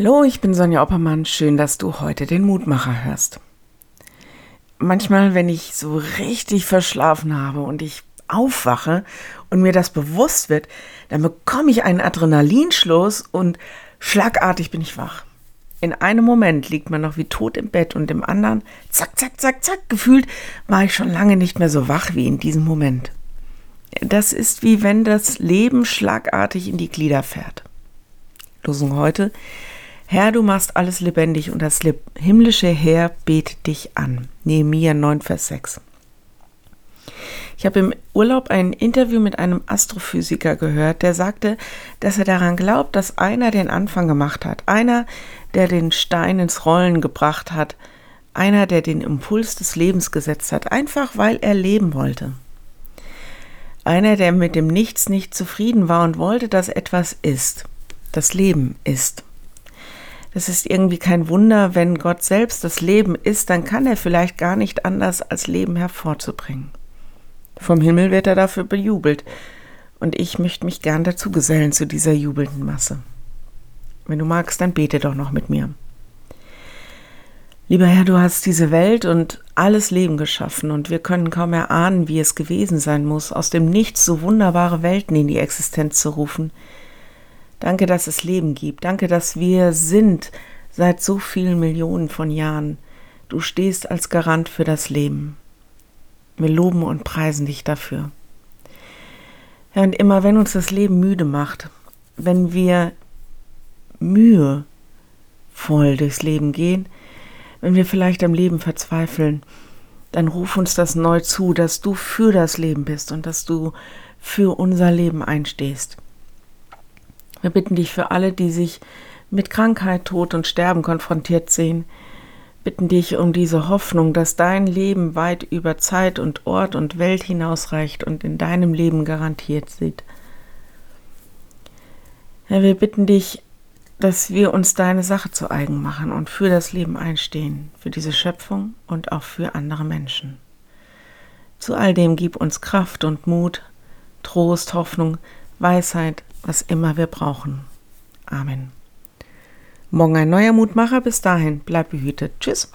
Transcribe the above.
Hallo, ich bin Sonja Oppermann. Schön, dass du heute den Mutmacher hörst. Manchmal, wenn ich so richtig verschlafen habe und ich aufwache und mir das bewusst wird, dann bekomme ich einen Adrenalinschluss und schlagartig bin ich wach. In einem Moment liegt man noch wie tot im Bett und im anderen, zack, zack, zack, zack, gefühlt war ich schon lange nicht mehr so wach wie in diesem Moment. Das ist wie wenn das Leben schlagartig in die Glieder fährt. Losung heute. Herr, du machst alles lebendig und das himmlische Heer betet dich an. Nehemiah 9, Vers 6. Ich habe im Urlaub ein Interview mit einem Astrophysiker gehört, der sagte, dass er daran glaubt, dass einer den Anfang gemacht hat, einer, der den Stein ins Rollen gebracht hat, einer, der den Impuls des Lebens gesetzt hat, einfach weil er leben wollte. Einer, der mit dem Nichts nicht zufrieden war und wollte, dass etwas ist, das Leben ist. Es ist irgendwie kein Wunder, wenn Gott selbst das Leben ist, dann kann er vielleicht gar nicht anders, als Leben hervorzubringen. Vom Himmel wird er dafür bejubelt, und ich möchte mich gern dazu gesellen zu dieser jubelnden Masse. Wenn du magst, dann bete doch noch mit mir. Lieber Herr, du hast diese Welt und alles Leben geschaffen und wir können kaum erahnen, wie es gewesen sein muss, aus dem Nichts so wunderbare Welten in die Existenz zu rufen, Danke, dass es Leben gibt. Danke, dass wir sind seit so vielen Millionen von Jahren. Du stehst als Garant für das Leben. Wir loben und preisen dich dafür. Ja, und immer wenn uns das Leben müde macht, wenn wir mühevoll durchs Leben gehen, wenn wir vielleicht am Leben verzweifeln, dann ruf uns das neu zu, dass du für das Leben bist und dass du für unser Leben einstehst. Wir bitten dich für alle, die sich mit Krankheit, Tod und Sterben konfrontiert sehen, bitten dich um diese Hoffnung, dass dein Leben weit über Zeit und Ort und Welt hinausreicht und in deinem Leben garantiert sieht. Herr, wir bitten dich, dass wir uns deine Sache zu eigen machen und für das Leben einstehen, für diese Schöpfung und auch für andere Menschen. Zu all dem gib uns Kraft und Mut, Trost, Hoffnung, Weisheit, was immer wir brauchen. Amen. Morgen ein neuer Mutmacher. Bis dahin, bleib behütet. Tschüss.